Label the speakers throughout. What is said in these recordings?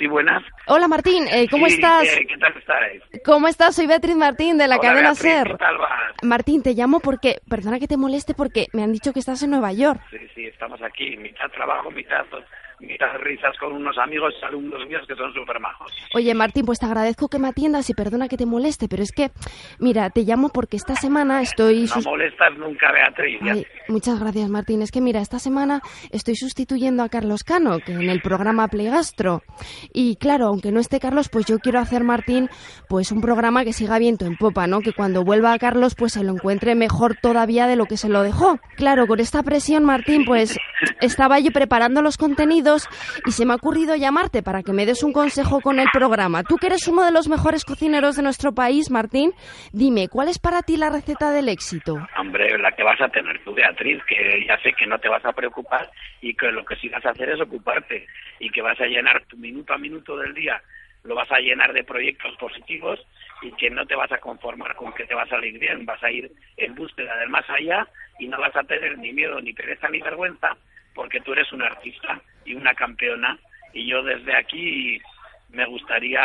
Speaker 1: Sí, buenas.
Speaker 2: Hola Martín, eh, ¿cómo
Speaker 1: Sí,
Speaker 2: estás?
Speaker 1: ¿qué, qué tal estáis?
Speaker 2: ¿Cómo estás? Soy Beatriz Martín de la
Speaker 1: Hola,
Speaker 2: cadena
Speaker 1: Beatriz,
Speaker 2: SER.
Speaker 1: ¿Qué tal vas?
Speaker 2: Martín, te llamo porque, perdona que te moleste, porque me han dicho que estás en Nueva York.
Speaker 1: Sí, sí, estamos aquí, mitad trabajo, mitad, mitad risas con unos amigos, alumnos míos que son súper majos.
Speaker 2: Oye Martín, pues te agradezco que me atiendas y perdona que te moleste, pero es que, mira, te llamo porque esta semana estoy...
Speaker 1: No molestas nunca, Beatriz.
Speaker 2: Ay, muchas gracias Martín. Es que mira, esta semana estoy sustituyendo a Carlos Cano, que en el programa Play Gastro. Y claro, aunque no esté Carlos, pues yo quiero hacer, Martín, pues un programa que siga viento en popa, ¿no? Que cuando vuelva a Carlos, pues se lo encuentre mejor todavía de lo que se lo dejó. Claro, con esta presión, Martín, pues estaba yo preparando los contenidos y se me ha ocurrido llamarte para que me des un consejo con el programa. Tú que eres uno de los mejores cocineros de nuestro país, Martín, dime, ¿cuál es para ti la receta del éxito?
Speaker 1: Hombre, la que vas a tener tú, Beatriz, que ya sé que no te vas a preocupar y que lo que sí vas a hacer es ocuparte y que vas a llenar tu minuto a minuto del día, lo vas a llenar de proyectos positivos y que no te vas a conformar con que te va a salir bien, vas a ir en búsqueda del más allá y no vas a tener ni miedo, ni pereza, ni vergüenza, porque tú eres una artista y una campeona y yo desde aquí me gustaría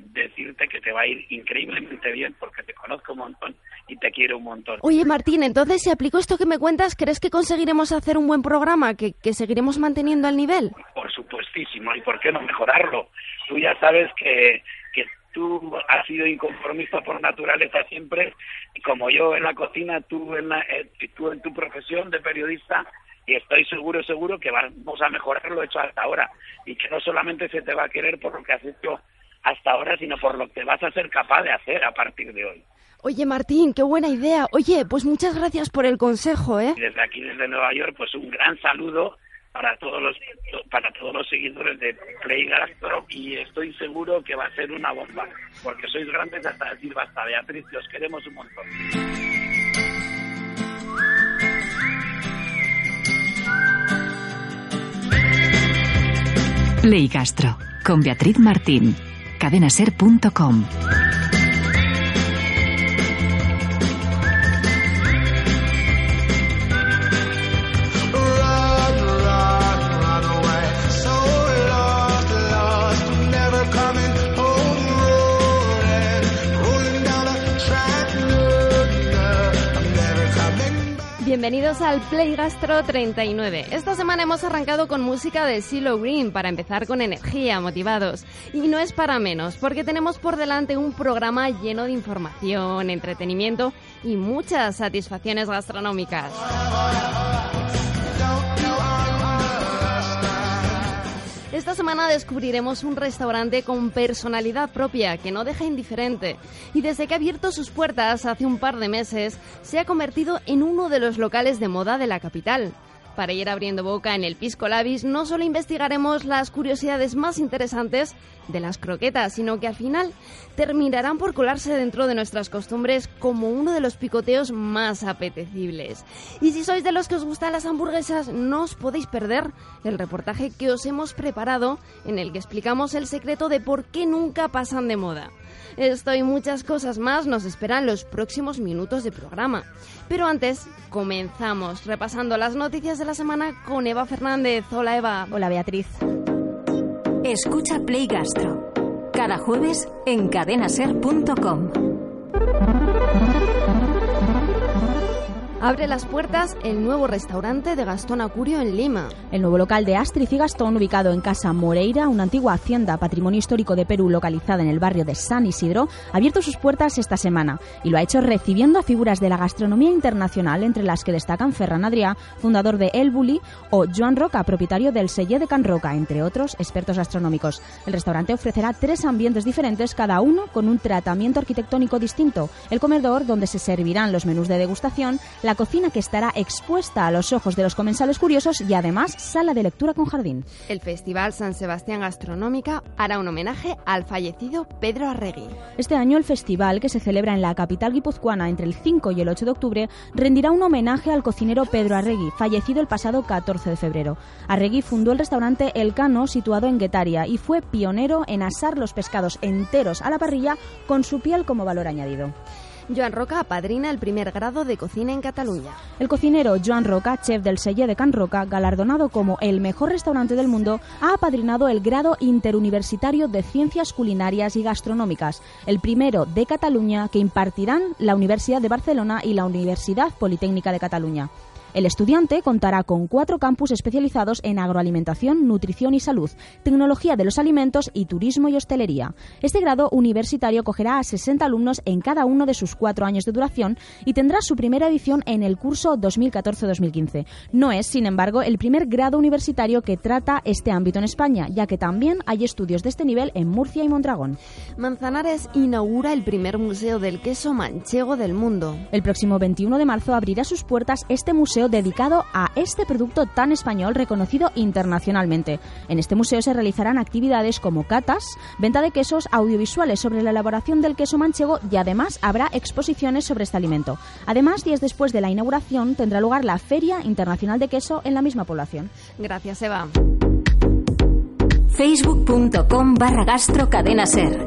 Speaker 1: decirte que te va a ir increíblemente bien porque te conozco un montón y te quiero un montón.
Speaker 2: Oye, Martín, entonces si aplico esto que me cuentas, ¿crees que conseguiremos hacer un buen programa? ¿Que, que seguiremos manteniendo el nivel?
Speaker 1: Por supuestísimo, ¿y por qué no mejorarlo? Tú ya sabes que, que tú has sido inconformista por naturaleza siempre, y como yo en la cocina, tú en, la- eh, tú en tu profesión de periodista, y estoy seguro, seguro que vamos a mejorar lo hecho hasta ahora, y que no solamente se te va a querer por lo que has hecho hasta ahora, sino por lo que vas a ser capaz de hacer a partir de hoy.
Speaker 2: Oye, Martín, qué buena idea. Oye, pues muchas gracias por el consejo, ¿eh?
Speaker 1: Desde aquí, desde Nueva York, pues un gran saludo para todos los para todos los seguidores de Play Gastro y estoy seguro que va a ser una bomba, porque sois grandes hasta decir basta, Beatriz, que os queremos un montón.
Speaker 3: Play Gastro con Beatriz Martín. Cadenaser.com.
Speaker 2: Bienvenidos al Play Gastro 39. Esta semana hemos arrancado con música de CeeLo Green para empezar con energía, motivados. Y no es para menos, porque tenemos por delante un programa lleno de información, entretenimiento y muchas satisfacciones gastronómicas. Esta semana descubriremos un restaurante con personalidad propia que no deja indiferente y desde que ha abierto sus puertas hace un par de meses se ha convertido en uno de los locales de moda de la capital. Para ir abriendo boca en el Pisco Labis no solo investigaremos las curiosidades más interesantes de las croquetas, sino que al final terminarán por colarse dentro de nuestras costumbres como uno de los picoteos más apetecibles. Y si sois de los que os gustan las hamburguesas, no os podéis perder el reportaje que os hemos preparado en el que explicamos el secreto de por qué nunca pasan de moda. Esto y muchas cosas más nos esperan los próximos minutos de programa. Pero antes, comenzamos repasando las noticias de la semana con Eva Fernández. Hola Eva.
Speaker 4: Hola Beatriz.
Speaker 3: Escucha Play Gastro. Cada jueves en cadenaser.com.
Speaker 2: Abre las puertas el nuevo restaurante de Gastón Acurio en Lima.
Speaker 4: El nuevo local de Astrid y Gastón, ubicado en Casa Moreira, una antigua hacienda patrimonio histórico de Perú localizada en el barrio de San Isidro, ha abierto sus puertas esta semana y lo ha hecho recibiendo a figuras de la gastronomía internacional, entre las que destacan Ferran Adrià, fundador de El Bulli, o Joan Roca, propietario del Selle de Can Roca, entre otros expertos gastronómicos. El restaurante ofrecerá tres ambientes diferentes, cada uno con un tratamiento arquitectónico distinto. El comedor, donde se servirán los menús de degustación, la cocina que estará expuesta a los ojos de los comensales curiosos y además sala de lectura con jardín.
Speaker 2: El Festival San Sebastián Gastronómica hará un homenaje al fallecido Pedro Arregui.
Speaker 4: Este año el festival, que se celebra en la capital guipuzcoana entre el 5 y el 8 de octubre, rendirá un homenaje al cocinero Pedro Arregui, fallecido el pasado 14 de febrero. Arregui fundó el restaurante El Cano, situado en Guetaria, y fue pionero en asar los pescados enteros a la parrilla con su piel como valor añadido.
Speaker 2: Joan Roca apadrina el primer grado de cocina en Cataluña.
Speaker 4: El cocinero Joan Roca, chef del Selle de Can Roca, galardonado como el mejor restaurante del mundo, ha apadrinado el grado interuniversitario de Ciencias Culinarias y Gastronómicas, el primero de Cataluña que impartirán la Universidad de Barcelona y la Universidad Politécnica de Cataluña. El estudiante contará con cuatro campus especializados en agroalimentación, nutrición y salud, tecnología de los alimentos y turismo y hostelería. Este grado universitario cogerá a 60 alumnos en cada uno de sus cuatro años de duración y tendrá su primera edición en el curso 2014-2015. No es, sin embargo, el primer grado universitario que trata este ámbito en España, ya que también hay estudios de este nivel en Murcia y Mondragón.
Speaker 2: Manzanares inaugura el primer museo del queso manchego del mundo.
Speaker 4: El próximo 21 de marzo abrirá sus puertas este museo dedicado a este producto tan español reconocido internacionalmente. En este museo se realizarán actividades como catas, venta de quesos, audiovisuales sobre la elaboración del queso manchego y además habrá exposiciones sobre este alimento. Además, días después de la inauguración tendrá lugar la Feria Internacional de Queso en la misma población.
Speaker 2: Gracias, Eva.
Speaker 3: Facebook.com barra gastrocadena ser.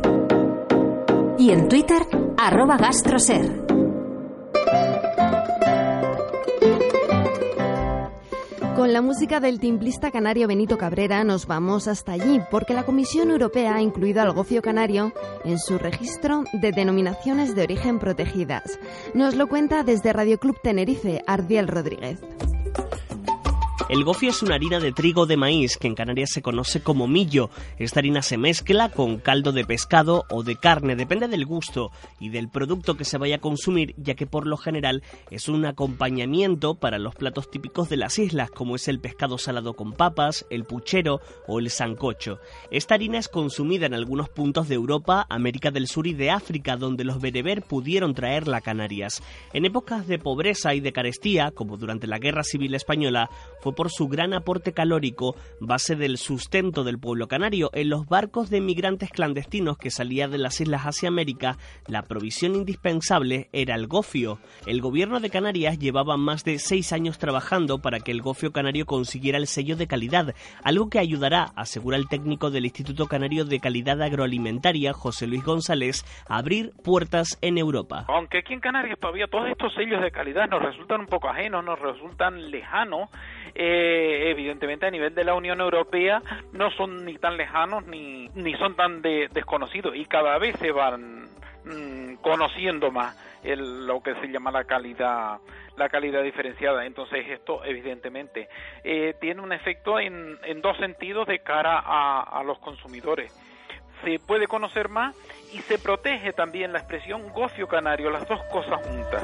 Speaker 3: Y en Twitter, arroba gastroser.
Speaker 2: Con la música del timplista canario Benito Cabrera nos vamos hasta allí, porque la Comisión Europea ha incluido al gofio canario en su registro de denominaciones de origen protegidas. Nos lo cuenta desde Radio Club Tenerife, Ardiel Rodríguez.
Speaker 5: El gofio es una harina de trigo de maíz que en Canarias se conoce como millo. Esta harina se mezcla con caldo de pescado o de carne, depende del gusto y del producto que se vaya a consumir, ya que por lo general es un acompañamiento para los platos típicos de las islas, como es el pescado salado con papas, el puchero o el sancocho. Esta harina es consumida en algunos puntos de Europa, América del Sur y de África, donde los bereber pudieron traerla a Canarias. En épocas de pobreza y de carestía, como durante la Guerra Civil Española, fue por su gran aporte calórico, base del sustento del pueblo canario. En los barcos de migrantes clandestinos que salían de las islas hacia América, la provisión indispensable era el gofio. El gobierno de Canarias llevaba más de seis años trabajando para que el gofio canario consiguiera el sello de calidad, algo que ayudará, asegura el técnico del Instituto Canario de Calidad Agroalimentaria, José Luis González, a abrir puertas en Europa.
Speaker 6: Aunque aquí en Canarias todavía todos estos sellos de calidad nos resultan un poco ajenos, nos resultan lejanos, eh, evidentemente a nivel de la Unión Europea no son ni tan lejanos ni, ni son tan de- desconocidos y cada vez se van mm, conociendo más el- lo que se llama la calidad la calidad diferenciada. Entonces esto evidentemente eh, tiene un efecto en, en dos sentidos de cara a, los consumidores. Se puede conocer más y se protege también la expresión gofio canario las dos cosas juntas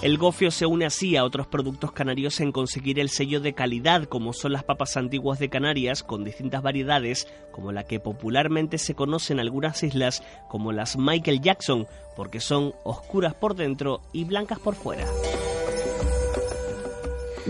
Speaker 5: El gofio se une así a otros productos canarios en conseguir el sello de calidad, como son las papas antiguas de Canarias, con distintas variedades, como la que popularmente se conoce en algunas islas como las Michael Jackson, porque son oscuras por dentro y blancas por fuera.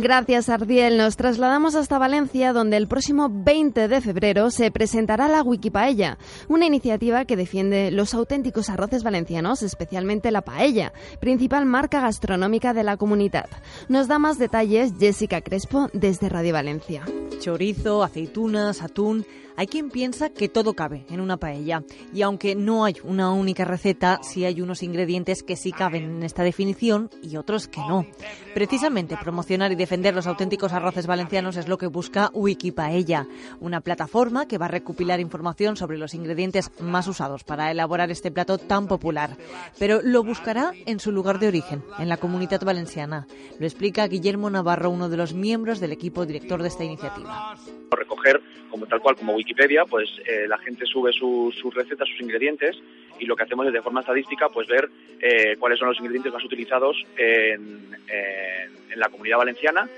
Speaker 2: Gracias, Ardiel. Nos trasladamos hasta Valencia, donde el próximo 20 de febrero se presentará la Wikipaella, una iniciativa que defiende los auténticos arroces valencianos, especialmente la paella, principal marca gastronómica de la comunidad. Nos da más detalles Jessica Crespo desde Radio Valencia.
Speaker 7: Chorizo, aceitunas, atún. Hay quien piensa que todo cabe en una paella. Y aunque no hay una única receta, sí hay unos ingredientes que sí caben en esta definición y otros que no. Precisamente promocionar y defender los auténticos arroces valencianos es lo que busca Wikipaella, una plataforma que va a recopilar información sobre los ingredientes más usados para elaborar este plato tan popular. Pero lo buscará en su lugar de origen, en la comunidad valenciana. Lo explica Guillermo Navarro, uno de los miembros del equipo director de esta iniciativa.
Speaker 8: recoger como tal cual como Wikipedia, pues eh, la gente sube sus, recetas, sus ingredientes y lo que hacemos es de forma estadística pues ver eh, cuáles son los ingredientes más utilizados en, en- en la comunidad valenciana.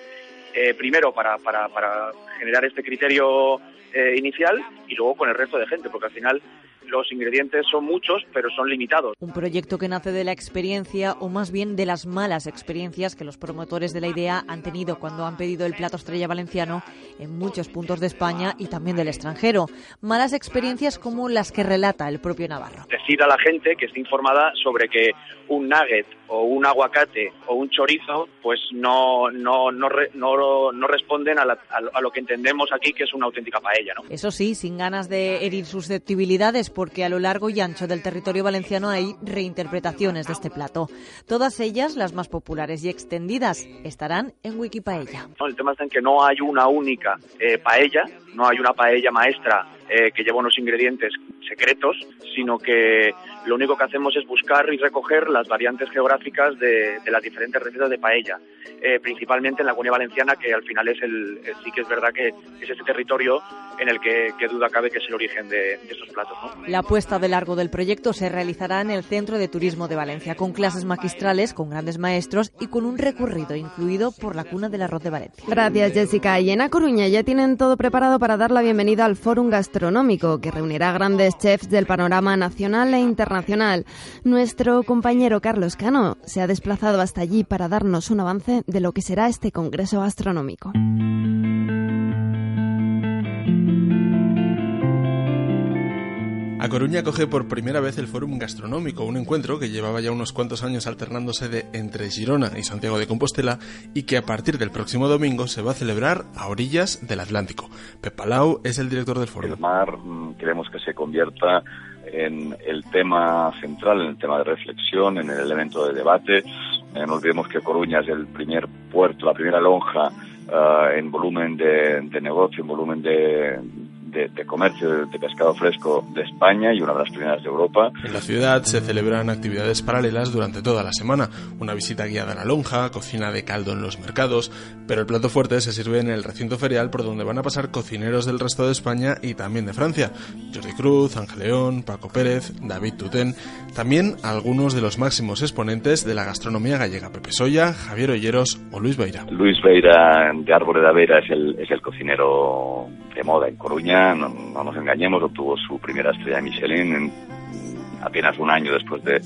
Speaker 8: eh, primero para, para, para generar este criterio eh, inicial y luego con el resto de gente, porque al final los ingredientes son muchos, pero son limitados.
Speaker 7: Un proyecto que nace de la experiencia, o más bien de las malas experiencias que los promotores de la idea han tenido cuando han pedido el plato estrella valenciano en muchos puntos de España y también del extranjero. Malas experiencias como las que relata el propio Navarro.
Speaker 8: decir a la gente que esté informada sobre que un nugget o un aguacate o un chorizo, pues no, no, no, no, no responden a, la- a lo- a lo que entendemos aquí que es una auténtica paella, ¿no?
Speaker 7: Eso sí, sin ganas de herir susceptibilidades, porque a lo largo y ancho del territorio valenciano hay reinterpretaciones de este plato. Todas ellas, las más populares y extendidas, estarán en Wikipaella.
Speaker 8: ¿no? El tema está en que no hay una única eh, paella, no hay una paella maestra eh, que lleva unos ingredientes secretos, sino que lo único que hacemos es buscar y recoger las variantes geográficas de, de las diferentes recetas de paella, eh, principalmente en la Comunidad Valenciana, que al final es el, eh, sí que es verdad que es este territorio en el que, que duda cabe que es el origen de, de estos platos. ¿no?
Speaker 7: La puesta de largo del proyecto se realizará en el Centro de Turismo de Valencia, con clases magistrales, con grandes maestros y con un recorrido incluido por la cuna del arroz de Valencia.
Speaker 2: Gracias, Jessica. Y en A Coruña ya tienen todo preparado para dar la bienvenida al Fórum Gastronómico, que reunirá grandes chefs del panorama nacional e internacional. Nuestro compañero Carlos Cano se ha desplazado hasta allí para darnos un avance de lo que será este Congreso Gastronómico.
Speaker 9: A Coruña coge por primera vez el Fórum Gastronómico, un encuentro que llevaba ya unos cuantos años alternándose de entre Girona y Santiago de Compostela y que a partir del próximo domingo se va a celebrar a orillas del Atlántico. Pep Palau es el director del fórum.
Speaker 10: El mar mm, queremos que se convierta en el tema central, en el tema de reflexión, en el elemento de debate. Eh, no olvidemos que Coruña es el primer puerto, la primera lonja ah, en volumen de, de negocio, en volumen de, de- de comercio de, pescado fresco de España y una de las primeras de Europa.
Speaker 9: En la ciudad se celebran actividades paralelas durante toda la semana. Una visita guiada a la lonja, cocina de caldo en los mercados, pero el plato fuerte se sirve en el recinto ferial por donde van a pasar cocineros del resto de España y también de Francia. Jordi Cruz, Ángel León, Paco Pérez, David Tutén, también algunos de los máximos exponentes de la gastronomía gallega, Pepe Soya, Javier Olleros o Luis Beira.
Speaker 10: Luis Beira de Árbore de Vera es el, es el cocinero de moda en Coruña, no, no nos engañemos, obtuvo su primera estrella Michelin en apenas un año después de,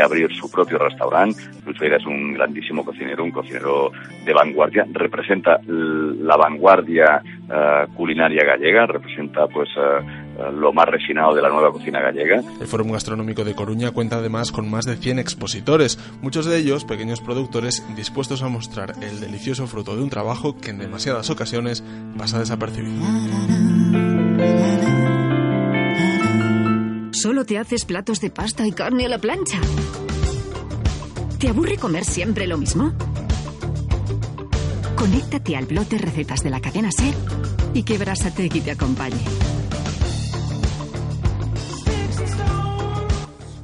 Speaker 10: abrir su propio restaurante. Luis Beira es un grandísimo cocinero, un cocinero de vanguardia, representa la vanguardia eh, culinaria gallega, representa pues eh, lo más refinado de la nueva cocina gallega.
Speaker 9: El Fórum Gastronómico de Coruña cuenta además con más de 100 expositores, muchos de ellos pequeños productores dispuestos a mostrar el delicioso fruto de un trabajo que en demasiadas ocasiones pasa desapercibido.
Speaker 3: ¿Solo te haces platos de pasta y carne a la plancha? ¿Te aburre comer siempre lo mismo? Conéctate al blog de recetas de la cadena SER y que Brasategui te acompañe.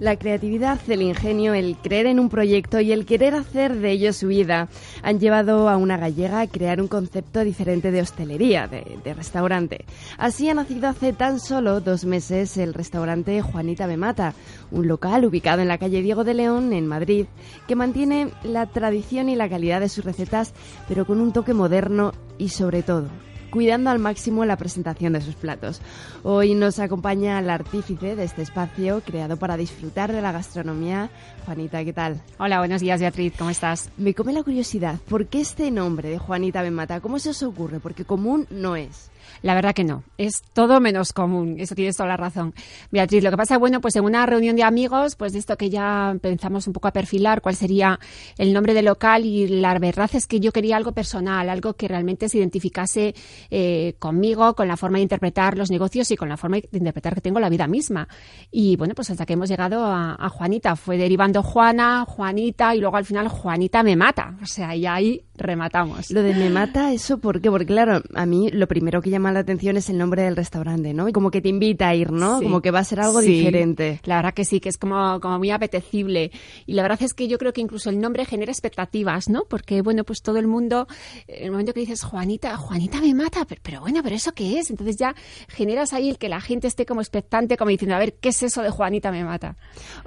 Speaker 2: La creatividad, el ingenio, el creer en un proyecto y el querer hacer de ello su vida han llevado a una gallega a crear un concepto diferente de hostelería, de, restaurante. Así ha nacido hace tan solo dos meses el restaurante Juanita Me Mata, un local ubicado en la calle Diego de León, en Madrid, que mantiene la tradición y la calidad de sus recetas, pero con un toque moderno y sobre todo cuidando al máximo la presentación de sus platos. Hoy nos acompaña el artífice de este espacio creado para disfrutar de la gastronomía. Juanita, ¿qué tal?
Speaker 11: Hola, buenos días Beatriz, ¿cómo estás?
Speaker 2: Me come la curiosidad, ¿por qué este nombre de Juanita Benmata? ¿Cómo se os ocurre? Porque común no es.
Speaker 11: La verdad que no, es todo menos común, eso tienes toda la razón. Beatriz, lo que pasa, bueno, pues en una reunión de amigos, pues de esto que ya empezamos un poco a perfilar cuál sería el nombre del local y la verdad es que yo quería algo personal, algo que realmente se identificase eh, conmigo, con la forma de interpretar los negocios y con la forma de interpretar que tengo la vida misma. Y bueno, pues hasta que hemos llegado a, a Juanita, fue derivando Juana, Juanita y luego al final Juanita me mata, o sea, y ahí rematamos.
Speaker 2: Lo de me mata, ¿eso por qué? Porque claro, a mí lo primero que llama la atención es el nombre del restaurante, ¿no? Y como que te invita a ir, ¿no?
Speaker 11: Sí.
Speaker 2: Como que va a ser algo
Speaker 11: Sí,
Speaker 2: diferente.
Speaker 11: La verdad que sí, que es como, como muy apetecible. Y la verdad es que yo creo que incluso el nombre genera expectativas, ¿no? Porque, bueno, pues todo el mundo, en el momento que dices Juanita, Juanita me mata, pero, pero bueno, ¿pero eso qué es? Entonces ya generas ahí el que la gente esté como expectante, como diciendo, a ver, ¿qué es eso de Juanita me mata?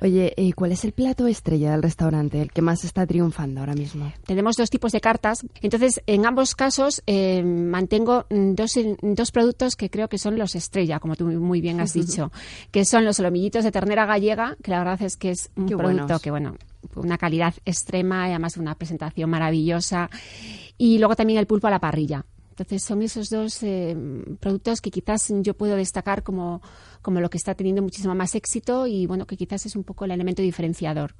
Speaker 2: Oye, eh, ¿cuál es el plato estrella del restaurante, el que más está triunfando ahora mismo?
Speaker 11: Tenemos dos tipos de cartas. Entonces, en ambos casos, eh, mantengo dos, dos productos que creo que son los estrella, como tú muy bien has dicho, que son los solomillitos de ternera gallega, que la verdad es que es un
Speaker 2: Qué
Speaker 11: producto
Speaker 2: buenos.
Speaker 11: que, bueno, una calidad extrema y además una presentación maravillosa. Y luego también el pulpo a la parrilla Entonces son esos dos eh, productos que quizás yo puedo destacar como, como lo que está teniendo muchísimo más éxito y bueno, que quizás es un poco el elemento diferenciador.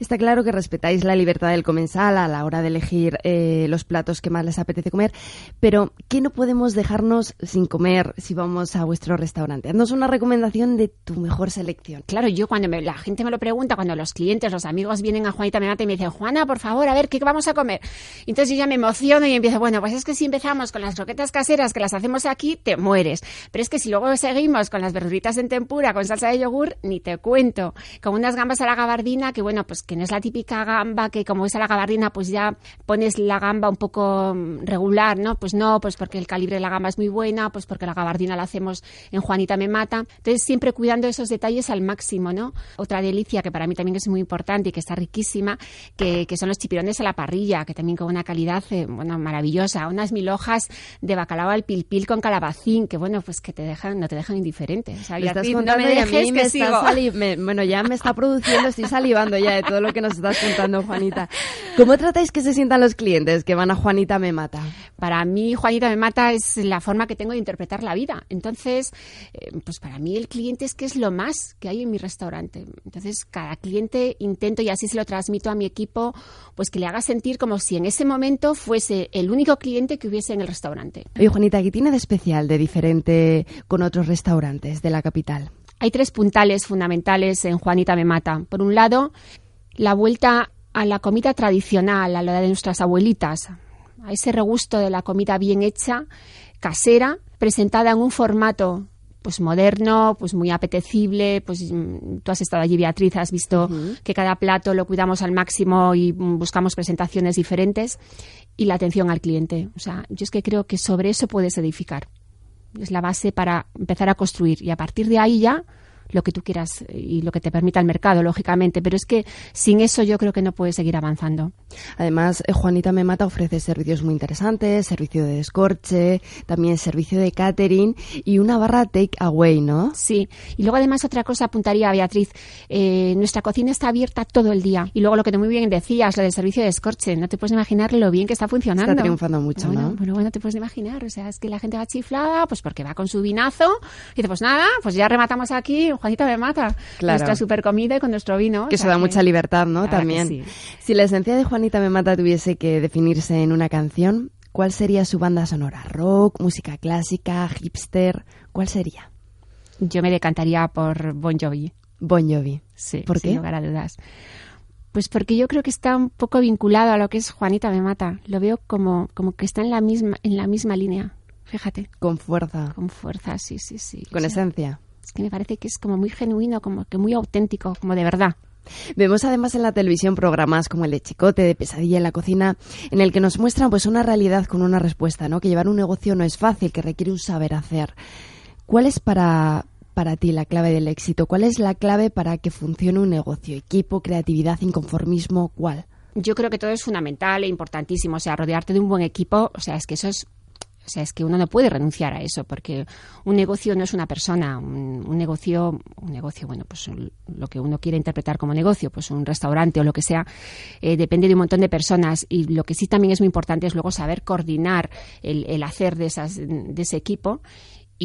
Speaker 2: Está claro que respetáis la libertad del comensal a la hora de elegir eh, los platos que más les apetece comer, pero ¿qué no podemos dejarnos sin comer si vamos a vuestro restaurante? Haznos una recomendación de tu mejor selección.
Speaker 11: Claro, yo cuando me- la gente me lo pregunta, cuando los clientes, los amigos vienen a Juanita Memata y me dicen, Juana, por favor, a ver, ¿qué vamos a comer? Entonces yo ya me emociono y empiezo, bueno, pues es que si empezamos con las croquetas caseras que las hacemos aquí, te mueres. Pero es que si luego seguimos con las verduritas en tempura, con salsa de yogur, ni te cuento. Con unas gambas a la gabardina, que bueno, pues que no es la típica gamba que como es a la gabardina, pues ya pones la gamba un poco mm, regular, ¿no? Pues no, pues porque el calibre de la gamba es muy buena, pues porque la gabardina la hacemos en Juanita me mata. Entonces siempre cuidando esos detalles al máximo, ¿no? Otra delicia que para mí también es muy importante y que está riquísima, que, que son los chipirones a la parrilla, que también con una calidad, eh, bueno, maravillosa. Unas mil hojas de bacalao al pilpil con calabacín, que bueno, pues que te dejan, no te dejan indiferente. O sea,
Speaker 2: Me estás
Speaker 11: no me
Speaker 2: y
Speaker 11: dejes
Speaker 2: me
Speaker 11: que
Speaker 2: está
Speaker 11: sigo.
Speaker 2: me- bueno, ya me está produciendo, estoy salivando ya de todo lo que nos estás contando, Juanita. ¿Cómo tratáis que se sientan los clientes que van a Juanita Me Mata?
Speaker 11: Para mí, Juanita me mata es la forma que tengo de interpretar la vida. Entonces, eh, pues para mí el cliente es que es lo más que hay en mi restaurante. Entonces, cada cliente intento y así se lo transmito a mi equipo, pues que le haga sentir como si en ese momento fuese el único cliente que hubiese en el restaurante.
Speaker 2: Oye, Juanita, ¿qué tiene de especial, de diferente con otros restaurantes de la capital?
Speaker 11: Hay tres puntales fundamentales en Juanita me mata. Por un lado, la vuelta a la comida tradicional, a la de nuestras abuelitas, a ese regusto de la comida bien hecha, casera, presentada en un formato pues moderno, pues muy apetecible, pues mm, tú has estado allí Beatriz, has visto que cada plato lo cuidamos al máximo y mm, buscamos presentaciones diferentes y la atención al cliente. O sea, yo es que creo que sobre eso puedes edificar. Es la base para empezar a construir y a partir de ahí ya lo que tú quieras y lo que te permita el mercado, lógicamente. Pero es que sin eso yo creo que no puedes seguir avanzando.
Speaker 2: Además, eh, Juanita Me Mata ofrece servicios muy interesantes, servicio de descorche, también servicio de catering y una barra take away, ¿no?
Speaker 11: Sí. Y luego además otra cosa apuntaría a Beatriz. Eh, nuestra cocina está abierta todo el día. Y luego lo que tú muy bien decías, lo del servicio de descorche. No te puedes imaginar lo bien que está funcionando.
Speaker 2: Está triunfando mucho,
Speaker 11: bueno,
Speaker 2: ¿no?
Speaker 11: Bueno, bueno, te puedes imaginar. O sea, es que la gente va chiflada, pues porque va con su vinazo. Y dice, pues nada, pues ya rematamos aquí, Juanita me mata.
Speaker 2: Claro.
Speaker 11: Nuestra super comida y con nuestro vino.
Speaker 2: Que
Speaker 11: O sea
Speaker 2: da mucha libertad, ¿no? También.
Speaker 11: sí.
Speaker 2: Si la esencia de Juanita Me Mata tuviese que definirse en una canción, ¿cuál sería su banda sonora? ¿Rock, música clásica, hipster? ¿Cuál sería?
Speaker 11: Yo me decantaría por Bon Jovi.
Speaker 2: Bon Jovi.
Speaker 11: Sí,
Speaker 2: ¿Por
Speaker 11: sin
Speaker 2: qué?
Speaker 11: lugar a dudas. Pues porque yo creo que está un poco vinculado a lo que es Juanita me mata. Lo veo como, como que está en la misma, en la misma línea. Fíjate.
Speaker 2: Con fuerza.
Speaker 11: Con fuerza, sí, sí, sí.
Speaker 2: Con
Speaker 11: O sea,
Speaker 2: esencia.
Speaker 11: Es que me parece que es como muy genuino, como que muy auténtico, como de verdad.
Speaker 2: Vemos además en la televisión programas como el de Chicote, de Pesadilla en la cocina, en el que nos muestran pues una realidad con una respuesta, ¿no? Que llevar un negocio no es fácil, que requiere un saber hacer. ¿Cuál es para, para ti la clave del éxito? ¿Cuál es la clave para que funcione un negocio? ¿Equipo, creatividad, inconformismo? ¿Cuál?
Speaker 11: Yo creo que todo es fundamental e importantísimo. O sea, rodearte de un buen equipo, o sea, es que eso es. O sea, es que uno no puede renunciar a eso, porque un negocio no es una persona. Un, un negocio, un negocio, bueno, pues lo que uno quiere interpretar como negocio, pues un restaurante o lo que sea, eh, depende de un montón de personas. Y lo que sí también es muy importante es luego saber coordinar el, el hacer de, esas, de ese equipo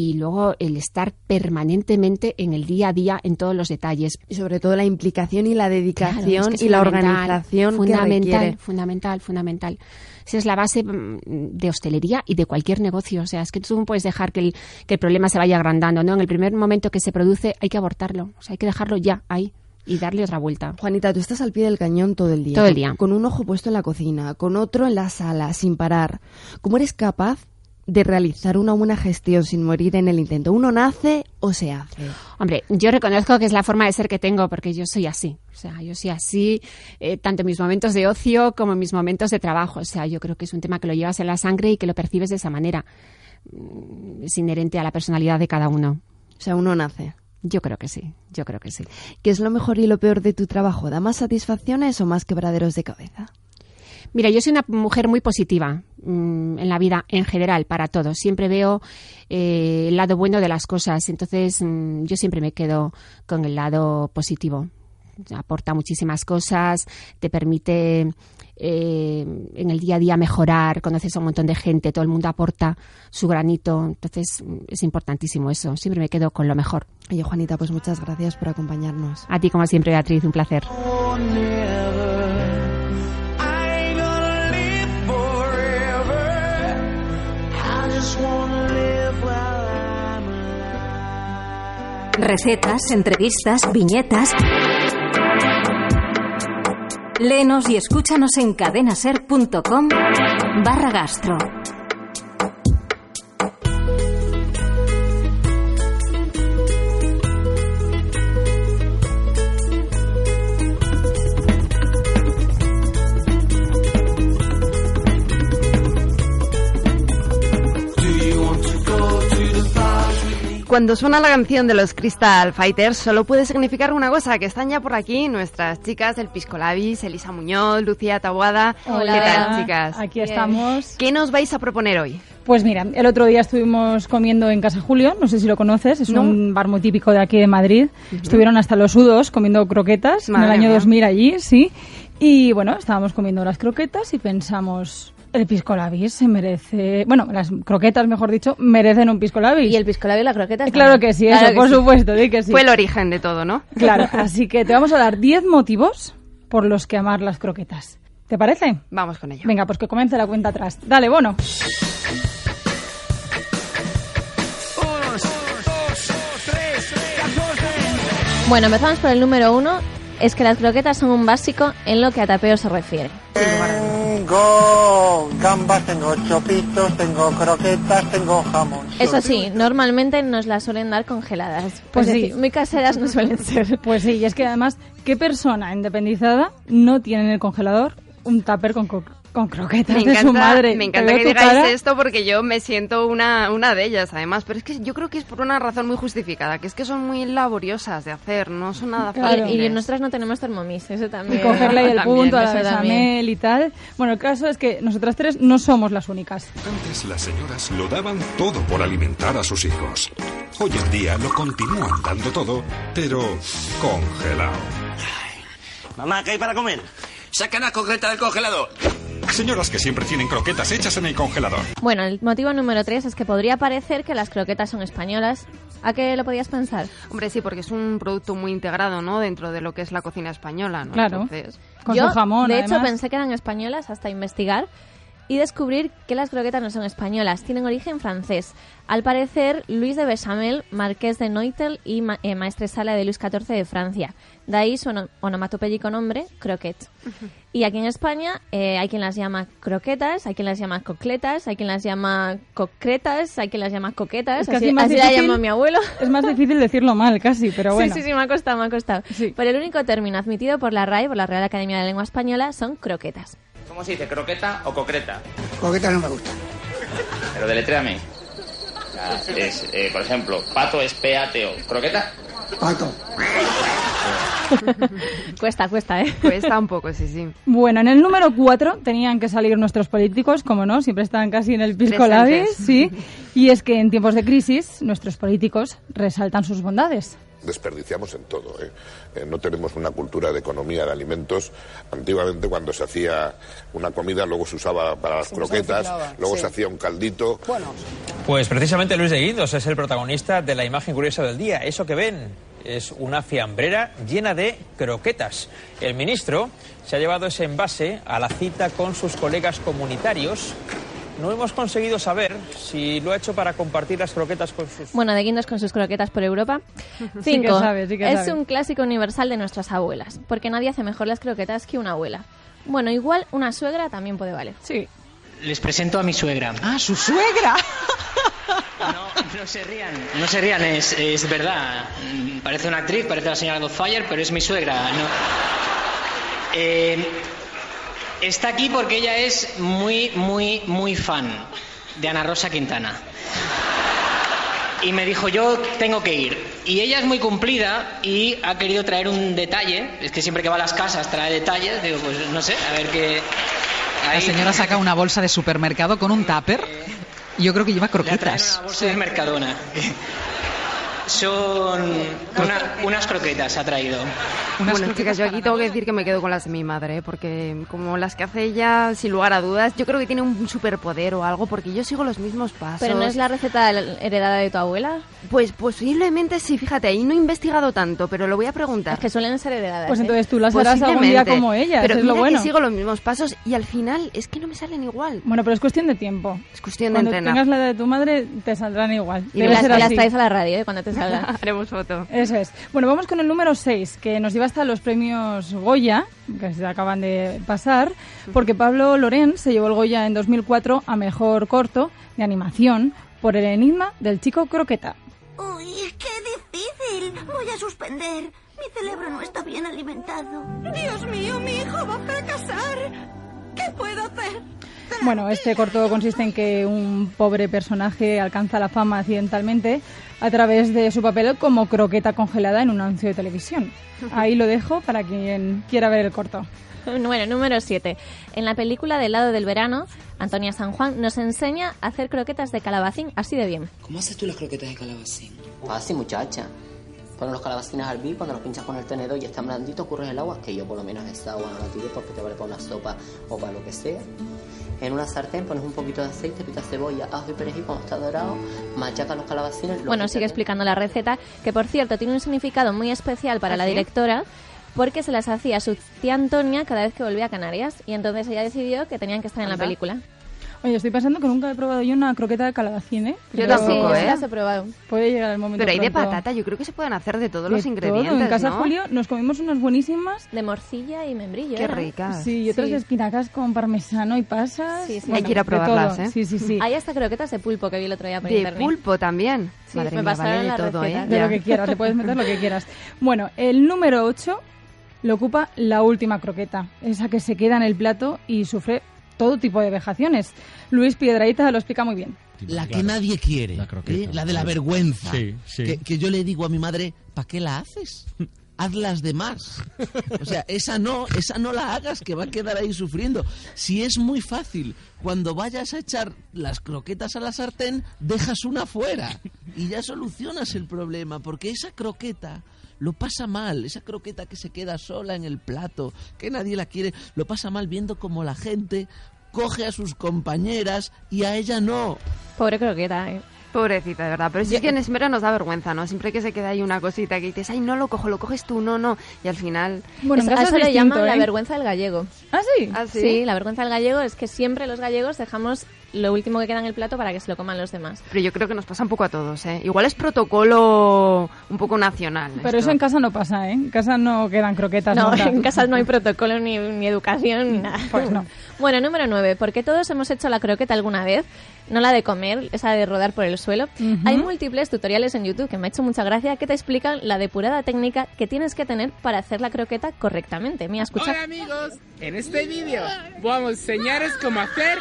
Speaker 11: y luego el estar permanentemente en el día a día en todos los detalles.
Speaker 2: Y sobre todo la implicación y la dedicación
Speaker 11: Claro, es que es
Speaker 2: y la organización
Speaker 11: fundamental, fundamental, fundamental. Esa es la base mm, de hostelería y de cualquier negocio. O sea, es que tú no puedes dejar que el, que el problema se vaya agrandando, ¿no? En el primer momento que se produce hay que abortarlo. O sea, hay que dejarlo ya ahí y darle otra vuelta.
Speaker 2: Juanita, tú estás al pie del cañón todo el día.
Speaker 11: Todo el día.
Speaker 2: Con un ojo puesto en la cocina, con otro en la sala, sin parar. ¿Cómo eres capaz de realizar una buena gestión sin morir en el intento? ¿Uno nace o se hace?
Speaker 11: Hombre, yo reconozco que es la forma de ser que tengo, porque yo soy así. O sea, yo soy así, eh, tanto en mis momentos de ocio como en mis momentos de trabajo. O sea, yo creo que es un tema que lo llevas en la sangre y que lo percibes de esa manera. Mm, Es inherente a la personalidad de cada uno.
Speaker 2: O sea, uno nace.
Speaker 11: Yo creo que sí, yo creo que sí.
Speaker 2: ¿Qué es lo mejor y lo peor de tu trabajo? ¿Da más satisfacciones o más quebraderos de cabeza?
Speaker 11: Mira, yo soy una mujer muy positiva mm, en la vida en general, para todo. Siempre veo eh, el lado bueno de las cosas. Entonces, mm, yo siempre me quedo con el lado positivo. Aporta muchísimas cosas, te permite eh, en el día a día mejorar, conoces a un montón de gente, todo el mundo aporta su granito, entonces mm, es importantísimo eso, siempre me quedo con lo mejor.
Speaker 2: Oye, Juanita, pues muchas gracias por acompañarnos.
Speaker 11: A ti, como siempre, Beatriz, un placer.
Speaker 3: Recetas, entrevistas, viñetas. Léenos y escúchanos en cadenaser.com barra gastro.
Speaker 2: Cuando suena la canción de los Crystal Fighters, solo puede significar una cosa, que están ya por aquí nuestras chicas del Pisco Labis, Elisa Muñoz, Lucía Tabuada.
Speaker 12: Hola.
Speaker 2: ¿Qué tal, chicas?
Speaker 12: Aquí estamos.
Speaker 2: ¿Qué nos vais a proponer hoy?
Speaker 12: Pues mira, el otro día estuvimos comiendo en Casa Julio, no sé si lo conoces, es
Speaker 2: No.
Speaker 12: un bar muy típico de aquí de Madrid. Estuvieron hasta los sudos comiendo croquetas en el año
Speaker 2: mía.
Speaker 12: 2000 allí, sí. Y bueno, estábamos comiendo las croquetas y pensamos, el pisco labis se merece, bueno, las croquetas, mejor dicho, merecen un pisco labis.
Speaker 13: Y el pisco labis y la croqueta. están
Speaker 12: Claro que sí,
Speaker 13: Claro
Speaker 12: eso,
Speaker 13: que
Speaker 12: por
Speaker 13: sí.
Speaker 12: supuesto, di que sí.
Speaker 2: Fue el origen de todo, ¿no?
Speaker 12: Claro, así que te vamos a dar 10 motivos por los que amar las croquetas. ¿Te parece?
Speaker 2: Vamos con ello.
Speaker 12: Venga, pues que comience la cuenta atrás. Dale, bono.
Speaker 13: Bueno, empezamos por el número uno. Es que las croquetas son un básico en lo que a tapeo se refiere.
Speaker 14: Tengo gambas, tengo chopitos, tengo croquetas, tengo jamón.
Speaker 13: Eso sí, normalmente nos las suelen dar congeladas.
Speaker 12: Pues
Speaker 13: Es
Speaker 12: sí.
Speaker 13: decir, muy caseras no suelen ser.
Speaker 12: Pues sí, y es que además, ¿qué persona independizada no tiene en el congelador un tupper con, co- con croquetas
Speaker 2: Me
Speaker 12: de su
Speaker 2: encanta,
Speaker 12: madre?
Speaker 2: me encanta que digáis
Speaker 12: cara.
Speaker 2: esto porque yo me siento una, una de ellas, además. Pero es que yo creo que es por una razón muy justificada, que es que son muy laboriosas de hacer, no son nada
Speaker 13: Y-
Speaker 2: fáciles.
Speaker 13: Y, nosotras no tenemos termomis, eso
Speaker 12: Y
Speaker 13: también.
Speaker 12: cogerle ahí el
Speaker 13: También,
Speaker 12: punto a la bechamel y tal. Bueno, el caso es que nosotras tres no somos las únicas.
Speaker 15: Antes las señoras lo daban todo por alimentar a sus hijos. Hoy en día lo continúan dando todo, pero congelado.
Speaker 16: Mamá, ¿qué hay para comer? Saca la concreta del congelador.
Speaker 15: Señoras que siempre tienen croquetas hechas en el congelador.
Speaker 13: Bueno, el motivo número tres es que podría parecer que las croquetas son españolas. ¿A qué lo podías pensar?
Speaker 2: Hombre, sí, porque es un producto muy integrado, ¿no? Dentro de lo que es la cocina española, ¿no?
Speaker 12: Claro.
Speaker 2: Entonces,
Speaker 12: Con
Speaker 13: Yo,
Speaker 12: su jamón,
Speaker 13: de hecho, pensé que eran españolas hasta investigar y descubrir que las croquetas no son españolas, tienen origen francés. Al parecer, Luis de Bechamel, marqués de Noitel y ma eh, maestresala de Luis XIV de Francia. De ahí su ono- onomatopéyico nombre, croquet. Y aquí en España eh, hay quien las llama croquetas, hay quien las llama cocletas, hay quien las llama concretas, hay quien las llama coquetas.
Speaker 12: Es
Speaker 13: así
Speaker 12: así
Speaker 13: así la
Speaker 12: difícil-
Speaker 13: llama mi abuelo.
Speaker 12: Es más difícil decirlo mal, casi, pero bueno.
Speaker 13: Sí, sí, sí, me ha costado, me ha costado. Pero el único término admitido por la RAE, por la Real Academia de la Lengua Española, son croquetas.
Speaker 16: ¿Cómo se dice, croqueta o concreta?
Speaker 14: Croqueta no me gusta.
Speaker 16: Pero deletréame. Ah, Es, eh, por ejemplo, pato es P-A-T-O. ¿Croqueta?
Speaker 14: Pato.
Speaker 13: cuesta, cuesta, ¿eh?
Speaker 2: Cuesta un poco, sí, sí.
Speaker 12: Bueno, en el número 4 tenían que salir nuestros políticos, como no, siempre están casi en el pisco labis, sí. Y es que en tiempos de crisis nuestros políticos resaltan sus bondades.
Speaker 17: desperdiciamos en todo. ¿eh? Eh, no tenemos una cultura de economía de alimentos. Antiguamente cuando se hacía una comida luego se usaba para las
Speaker 18: se
Speaker 17: croquetas, luego
Speaker 18: sí.
Speaker 17: se hacía un caldito.
Speaker 18: Pues precisamente Luis de Guindos es el protagonista de la imagen curiosa del día. Eso que ven es una fiambrera llena de croquetas. El ministro se ha llevado ese envase a la cita con sus colegas comunitarios. No hemos conseguido saber si lo ha hecho para compartir las croquetas con sus...
Speaker 13: Bueno, de guindos con sus croquetas por Europa.
Speaker 12: Sí que
Speaker 13: Cinco.
Speaker 12: sabe, sí que
Speaker 13: es
Speaker 12: sabe.
Speaker 13: un clásico universal de nuestras abuelas, porque nadie hace mejor las croquetas que una abuela. Bueno, igual una suegra también puede valer.
Speaker 12: Sí.
Speaker 19: Les presento a mi suegra.
Speaker 20: ¡Ah, su suegra!
Speaker 19: No, no se rían, no se rían, es, es verdad. Parece una actriz, parece la señora Godfire, pero es mi suegra. No. Eh, está aquí porque ella es muy, muy, muy fan de Ana Rosa Quintana. Y me dijo, yo tengo que ir. Y ella es muy cumplida y ha querido traer un detalle. Es que siempre que va a las casas trae detalles. Digo, pues no sé, a ver qué...
Speaker 20: La señora saca una bolsa de supermercado con un tupper. Yo creo que lleva croquetas.
Speaker 19: una bolsa de Mercadona. Son una- unas croquetas, ha traído.
Speaker 2: Bueno, chicas, yo aquí tengo que decir que me quedo con las de mi madre, ¿eh? porque como las que hace ella, sin lugar a dudas, yo creo que tiene un superpoder o algo, porque yo sigo los mismos pasos.
Speaker 13: ¿Pero no es la receta heredada de tu abuela?
Speaker 2: Pues posiblemente sí, fíjate, ahí no he investigado tanto, pero lo voy a preguntar.
Speaker 13: Es que suelen ser heredadas.
Speaker 12: Pues
Speaker 13: ¿eh?
Speaker 12: entonces tú las harás algún día como ellas,
Speaker 2: pero
Speaker 12: es lo bueno.
Speaker 2: que sigo los mismos pasos y al final es que no me salen igual.
Speaker 12: Bueno, pero es cuestión de tiempo.
Speaker 2: Es cuestión de
Speaker 12: Cuando
Speaker 2: entrenar.
Speaker 12: tengas la edad de tu madre, te saldrán igual.
Speaker 13: Y
Speaker 12: Debe
Speaker 13: las,
Speaker 12: ser
Speaker 13: traes a la radio ¿eh? cuando te salga.
Speaker 2: Haremos foto.
Speaker 12: Eso es. Bueno, vamos con el número 6, que nos lleva hasta los premios Goya, que se acaban de pasar, porque Pablo Loren se llevó el Goya en 2004 a Mejor Corto de Animación por el enigma del chico croqueta.
Speaker 21: Uy, qué difícil. Voy a suspender. Mi cerebro no está bien alimentado. Dios mío, mi hijo va a fracasar. ¿Qué puedo hacer?
Speaker 12: Bueno, este corto consiste en que un pobre personaje alcanza la fama accidentalmente a través de su papel como croqueta congelada en un anuncio de televisión. Ahí lo dejo para quien quiera ver el corto.
Speaker 13: Bueno, número 7. En la película del lado del verano, Antonia San Juan nos enseña a hacer croquetas de calabacín así de bien.
Speaker 22: ¿Cómo haces tú las croquetas de calabacín? Fácil, muchacha. Pones los calabacines al hervir, cuando los pinchas con el tenedor y están blanditos, curres el agua, que yo por lo menos esa agua no la porque te vale para una sopa o para lo que sea. En una sartén pones un poquito de aceite, picas cebolla, ajo y perejil cuando está dorado, machacas los calabacines. los
Speaker 13: Bueno, sigue explicando la receta, que por cierto tiene un significado muy especial para
Speaker 22: ¿Ah,
Speaker 13: la
Speaker 22: sí?
Speaker 13: directora, porque se las hacía su tía Antonia cada vez que volvía a Canarias, y entonces ella decidió que tenían que estar en la película.
Speaker 12: Oye, estoy pensando que nunca he probado yo una croqueta de calabacín, ¿eh?
Speaker 2: Yo
Speaker 12: Pero
Speaker 2: tampoco, ¿eh?
Speaker 13: las he probado.
Speaker 12: Puede llegar el momento
Speaker 2: Pero hay de patata, yo creo que se pueden hacer de todos
Speaker 12: De
Speaker 2: los
Speaker 12: todo.
Speaker 2: ingredientes,
Speaker 12: En casa
Speaker 2: ¿no?
Speaker 12: Julio nos comimos unas buenísimas.
Speaker 13: De morcilla y membrillo.
Speaker 2: Qué
Speaker 13: ¿era?
Speaker 2: ricas.
Speaker 12: Sí, y otras
Speaker 13: Sí.
Speaker 12: de espinacas con parmesano y pasas.
Speaker 13: Sí, sí.
Speaker 2: Hay que ir a probarlas,
Speaker 12: todo.
Speaker 2: ¿eh?
Speaker 12: Sí, sí, sí.
Speaker 13: Hay hasta croquetas de pulpo que vi el otro día por
Speaker 2: De
Speaker 13: internet.
Speaker 2: pulpo también.
Speaker 13: Sí,
Speaker 2: Madre
Speaker 13: me
Speaker 2: mía,
Speaker 13: pasaron
Speaker 2: vale de
Speaker 13: la
Speaker 2: todo,
Speaker 13: receta.
Speaker 2: ¿eh?
Speaker 12: De
Speaker 2: Ya.
Speaker 12: lo que quieras, le puedes meter lo que quieras. Bueno, el número 8 lo ocupa la última croqueta, esa que se queda en el plato y sufre todo tipo de vejaciones. Luis Piedraíta lo explica muy bien.
Speaker 23: La que nadie quiere, ¿eh? la de la vergüenza.
Speaker 24: Sí, sí.
Speaker 23: Que, que yo le digo a mi madre, ¿para qué la haces? Haz las demás. O sea, esa no, esa no la hagas, que va a quedar ahí sufriendo. Si es muy fácil, cuando vayas a echar las croquetas a la sartén, dejas una fuera y ya solucionas el problema, porque esa croqueta lo pasa mal, esa croqueta que se queda sola en el plato, que nadie la quiere, lo pasa mal viendo como la gente coge a sus compañeras y a ella no.
Speaker 13: Pobre croqueta, ¿eh?
Speaker 2: Pobrecita, de verdad. Pero sí que en Esmera nos da vergüenza, ¿no? Siempre que se queda ahí una cosita que dices, ay, no lo cojo, lo coges tú, no, no. Y al final...
Speaker 12: Bueno, en
Speaker 13: Eso- a eso
Speaker 12: es
Speaker 13: le llaman la
Speaker 12: ¿eh?
Speaker 13: vergüenza del gallego.
Speaker 12: ¿Ah, sí?
Speaker 2: ¿Ah, sí?
Speaker 13: Sí, la vergüenza del gallego es que siempre los gallegos dejamos lo último que queda en el plato para que se lo coman los demás.
Speaker 2: Pero yo creo que nos pasa un poco a todos, ¿eh? Igual es protocolo un poco nacional.
Speaker 12: Pero eso en casa no pasa, ¿eh? En casa no quedan croquetas.
Speaker 13: No,
Speaker 12: nunca.
Speaker 13: en casa no hay protocolo ni, ni educación ni nada.
Speaker 12: Pues no.
Speaker 13: Bueno, número 9. Porque todos hemos hecho la croqueta alguna vez, no la de comer, esa de rodar por el suelo. Hay múltiples tutoriales en YouTube que me ha hecho mucha gracia que te explican la depurada técnica que tienes que tener para hacer la croqueta correctamente. Mira, escucha.
Speaker 25: Hola amigos, en este vídeo vamos a enseñaros cómo hacer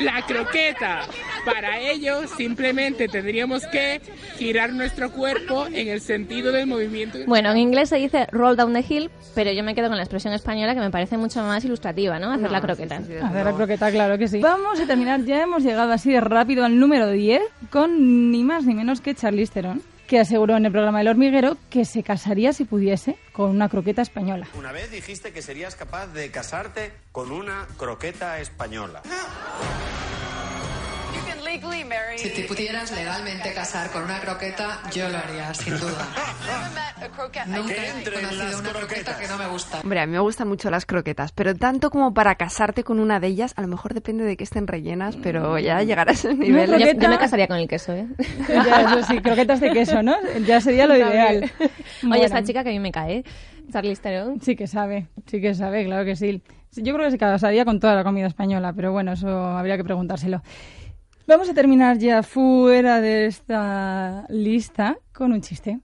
Speaker 25: la croqueta. Para ello simplemente tendríamos que girar nuestro cuerpo en el sentido del movimiento.
Speaker 13: Bueno, en inglés se dice roll down the hill, pero yo me quedo con la expresión española que me parece mucho más ilustrativa, ¿no? Hacer la croqueta.
Speaker 12: Hacer la croqueta, claro que sí. Vamos a terminar, ya hemos llegado así de rápido al número 10 con ni más ni menos que Charlize Theron, que aseguró en el programa El Hormiguero que se casaría si pudiese con una croqueta española.
Speaker 26: Una vez dijiste que serías capaz de casarte con una croqueta española.
Speaker 27: Si te pudieras legalmente casar con una croqueta, yo lo haría, sin duda. Nunca he conocido una croqueta que no me gusta.
Speaker 2: Hombre, a mí me gustan mucho las croquetas, pero tanto como para casarte con una de ellas, a lo mejor depende de que estén rellenas, pero ya llegar a ese nivel.
Speaker 13: Yo, yo me casaría con el queso, ¿eh?
Speaker 12: Ya, eso sí, croquetas de queso, ¿no? Ya sería lo ideal.
Speaker 13: Oye,
Speaker 12: Bueno.
Speaker 13: esta chica que a mí me cae, Charlize Theron.
Speaker 12: Sí que sabe, sí que sabe, claro que. Sí, Yo creo que se casaría con toda la comida española, pero bueno, eso habría que preguntárselo. Vamos a terminar ya fuera de esta lista con un chiste.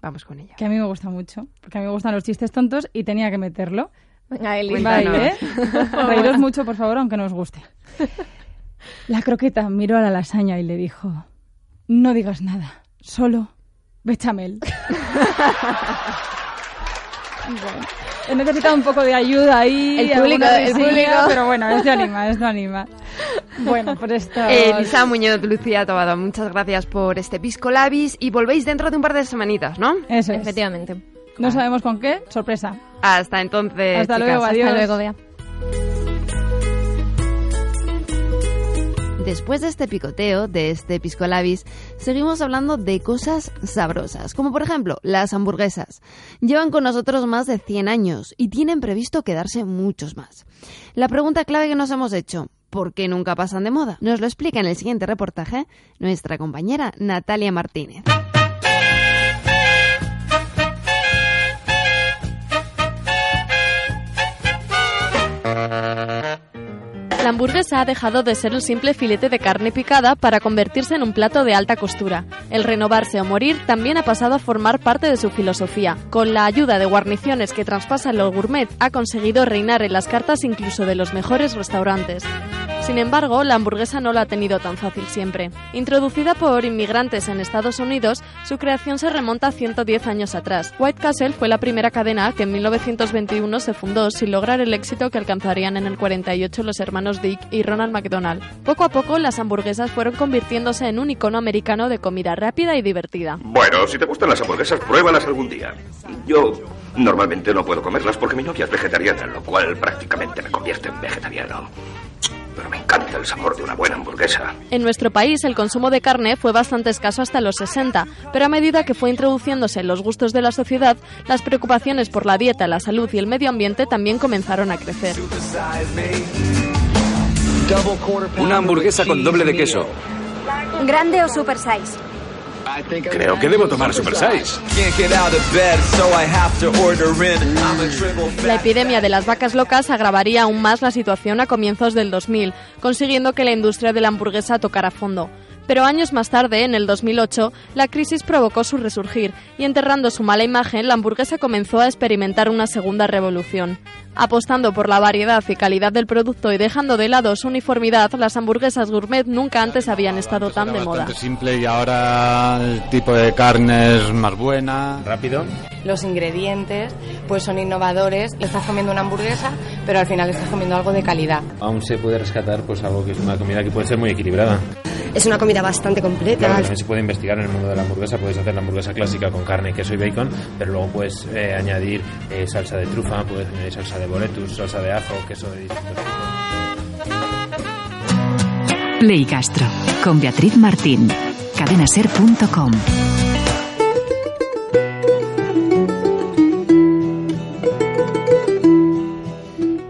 Speaker 2: Vamos con ella.
Speaker 12: Que a mí me gusta mucho, porque a mí me gustan los chistes tontos y tenía que meterlo.
Speaker 13: Venga, Eli.
Speaker 12: Ahí, ¿eh? Reíros mucho, por favor, aunque no os guste. La croqueta miró a la lasaña y le dijo, no digas nada, solo bechamel. Bueno, he necesitado un poco de ayuda ahí.
Speaker 13: El público, el público.
Speaker 12: Pero bueno, esto anima, esto anima. Bueno, por esto...
Speaker 2: Elisa Muñoz, Lucía Tobado, muchas gracias por este Pisco Labis y volvéis dentro de un par de semanitas, ¿no?
Speaker 12: Eso es.
Speaker 13: Efectivamente.
Speaker 12: No sabemos con qué, sorpresa.
Speaker 2: Hasta entonces,
Speaker 12: Hasta
Speaker 2: chicas.
Speaker 12: luego, adiós.
Speaker 13: Hasta luego, Bea.
Speaker 2: Después de este picoteo, de este pisco labis, seguimos hablando de cosas sabrosas, como por ejemplo las hamburguesas. Llevan con nosotros más de 100 años y tienen previsto quedarse muchos más. La pregunta clave que nos hemos hecho, ¿por qué nunca pasan de moda? Nos lo explica en el siguiente reportaje nuestra compañera Natalia Martínez.
Speaker 28: La hamburguesa ha dejado de ser el simple filete de carne picada para convertirse en un plato de alta costura. El renovarse o morir también ha pasado a formar parte de su filosofía. Con la ayuda de guarniciones que traspasan lo gourmet, ha conseguido reinar en las cartas incluso de los mejores restaurantes. Sin embargo, la hamburguesa no la ha tenido tan fácil siempre. Introducida por inmigrantes en Estados Unidos, su creación se remonta a 110 años atrás. White Castle fue la primera cadena que en 1921 se fundó sin lograr el éxito que alcanzarían en el 48 los hermanos Dick y Ronald McDonald. Poco a poco, las hamburguesas fueron convirtiéndose en un icono americano de comida rápida y divertida.
Speaker 15: Bueno, si te gustan las hamburguesas, pruébalas algún día. Yo normalmente no puedo comerlas porque mi novia es vegetariana, lo cual prácticamente me convierte en vegetariano. Pero me encanta el sabor de una buena hamburguesa.
Speaker 28: En nuestro país el consumo de carne fue bastante escaso hasta los 60, pero a medida que fue introduciéndose en los gustos de la sociedad, las preocupaciones por la dieta, la salud y el medio ambiente también comenzaron a crecer.
Speaker 29: Una hamburguesa con doble de queso.
Speaker 30: ¿Grande o super size?
Speaker 29: Creo que debo tomar Super Size.
Speaker 28: La epidemia de las vacas locas agravaría aún más la situación a comienzos del 2000, consiguiendo que la industria de la hamburguesa tocara fondo. Pero años más tarde, en el 2008, la crisis provocó su resurgir y enterrando su mala imagen, la hamburguesa comenzó a experimentar una segunda revolución. Apostando por la variedad y calidad del producto y dejando de lado su uniformidad, las hamburguesas gourmet nunca antes habían estado tan de moda.
Speaker 16: Bastante simple y ahora el tipo de carne es más buena.
Speaker 29: Rápido.
Speaker 27: Los ingredientes pues son innovadores. Estás comiendo una hamburguesa, pero al final estás comiendo algo de calidad.
Speaker 29: Aún se puede rescatar pues algo que es una comida que puede ser muy equilibrada.
Speaker 27: Es una comida bastante completa.
Speaker 29: Claro, también se puede investigar en el mundo de la hamburguesa. Puedes hacer la hamburguesa clásica con carne, queso y bacon, pero luego puedes eh, añadir eh, salsa de trufa, puedes añadir salsa de boletus, salsa de ajo, queso de distintos tipos.
Speaker 31: Play Gastro con Beatriz Martín. Cadenaser.com.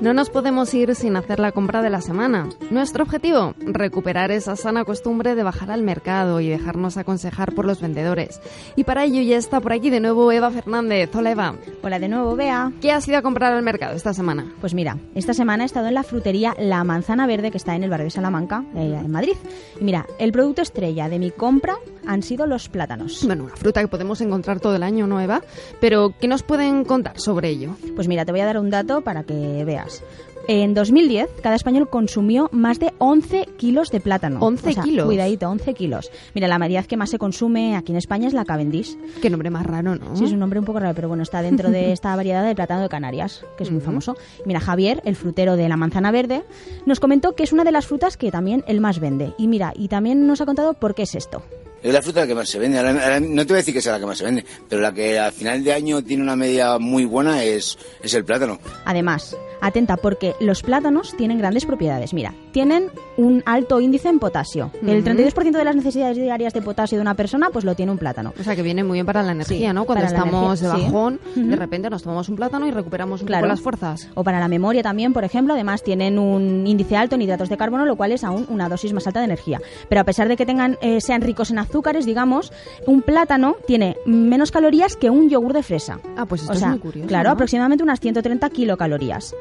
Speaker 2: No nos podemos ir sin hacer la compra de la semana. Nuestro objetivo, recuperar esa sana costumbre de bajar al mercado y dejarnos aconsejar por los vendedores. Y para ello ya está por aquí de nuevo Eva Fernández. Hola Eva.
Speaker 4: Hola de nuevo, Bea.
Speaker 2: ¿Qué has ido a comprar al mercado esta semana?
Speaker 4: Pues mira, esta semana he estado en la frutería La Manzana Verde que está en el barrio de Salamanca, eh, en Madrid. Y mira, el producto estrella de mi compra han sido los plátanos.
Speaker 2: Bueno, una fruta que podemos encontrar todo el año, ¿no, Eva? Pero, ¿qué nos pueden contar sobre ello?
Speaker 4: Pues mira, te voy a dar un dato para que veas. En 2010, cada español consumió más de 11 kilos de plátano.
Speaker 2: 11
Speaker 4: O sea,
Speaker 2: kilos.
Speaker 4: Cuidadito, 11 kilos. Mira, la variedad que más se consume aquí en España es la Cavendish.
Speaker 2: Qué nombre más raro, ¿no?
Speaker 4: Sí, es un nombre un poco raro, pero bueno, está dentro de esta variedad de plátano de Canarias, que es muy famoso. Mira, Javier, el frutero de la manzana verde, nos comentó que es una de las frutas que también él más vende. Y mira, y también nos ha contado por qué es esto.
Speaker 32: Es la fruta que más se vende. No te voy a decir que sea la que más se vende, pero la que al final de año tiene una media muy buena es, es el plátano.
Speaker 4: Además, atenta porque los plátanos tienen grandes propiedades. Mira, tienen un alto índice en potasio. El
Speaker 2: Ujú.
Speaker 4: 32% de las necesidades diarias de potasio de una persona pues lo tiene un plátano.
Speaker 2: O sea, que viene muy bien para la energía,
Speaker 4: Sí,
Speaker 2: ¿no? Cuando estamos
Speaker 4: energía,
Speaker 2: de
Speaker 4: sí.
Speaker 2: bajón, de repente nos tomamos un plátano y recuperamos un
Speaker 4: Claro.
Speaker 2: poco las fuerzas.
Speaker 4: O para la memoria también, por ejemplo, además tienen un índice alto en hidratos de carbono, lo cual es aún una dosis más alta de energía. Pero a pesar de que tengan eh, sean ricos en azúcares, digamos, un plátano tiene menos calorías que un yogur de fresa.
Speaker 2: Ah, pues esto
Speaker 4: o
Speaker 2: es muy curioso,
Speaker 4: Claro,
Speaker 2: ¿no?
Speaker 4: aproximadamente unas 130 kilocalorías.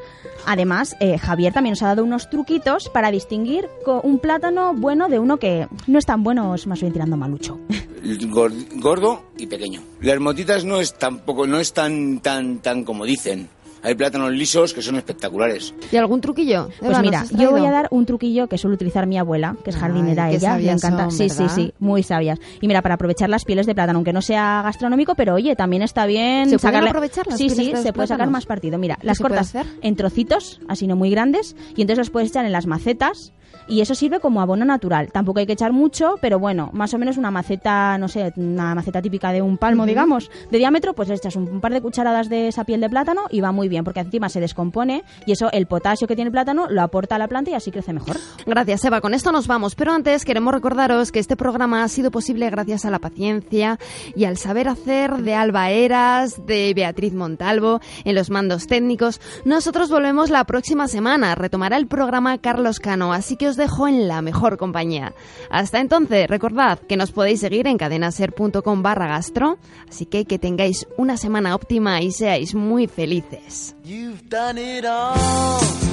Speaker 4: Además, eh, Javier también nos ha dado unos truquitos para distinguir un plátano bueno de uno que no es tan bueno, es más bien tirando malucho.
Speaker 32: Gor- Gordo y pequeño. Las motitas no es tampoco, no es tan, tan, tan como dicen. Hay plátanos lisos que son espectaculares.
Speaker 2: ¿Y algún truquillo?
Speaker 4: Pues
Speaker 2: Eva,
Speaker 4: mira,
Speaker 2: ¿nos has
Speaker 4: yo voy a dar un truquillo que suele utilizar mi abuela, que es
Speaker 2: Ay,
Speaker 4: jardinera
Speaker 2: qué
Speaker 4: ella, le
Speaker 2: sabias
Speaker 4: encanta.
Speaker 2: son,
Speaker 4: sí, sí, sí, muy sabias. Y mira, para aprovechar las pieles de plátano, aunque no sea gastronómico, pero oye, también está bien
Speaker 2: ¿Se
Speaker 4: sacarle-
Speaker 2: aprovechar las
Speaker 4: Sí,
Speaker 2: pieles
Speaker 4: sí,
Speaker 2: de los
Speaker 4: se puede sacar más partido. Mira,
Speaker 2: ¿Qué
Speaker 4: las cortas en trocitos, así no muy grandes, y entonces las puedes echar en las macetas. Y eso sirve como abono natural. Tampoco hay que echar mucho, pero bueno, más o menos una maceta, no sé, una maceta típica de un palmo, digamos, de diámetro, pues le echas un, un par de cucharadas de esa piel de plátano y va muy bien, porque encima se descompone y eso, el potasio que tiene el plátano, lo aporta a la planta y así crece mejor.
Speaker 2: Gracias, Eva. Con esto nos vamos. Pero antes queremos recordaros que este programa ha sido posible gracias a la paciencia y al saber hacer de Alba Eras, de Beatriz Montalvo, en los mandos técnicos. Nosotros volvemos la próxima semana. Retomará el programa Carlos Cano, así que os dejo en la mejor compañía. Hasta entonces, recordad que nos podéis seguir en cadenaser.com barra gastro, así que que tengáis una semana óptima y seáis muy felices.
Speaker 33: You've done it all.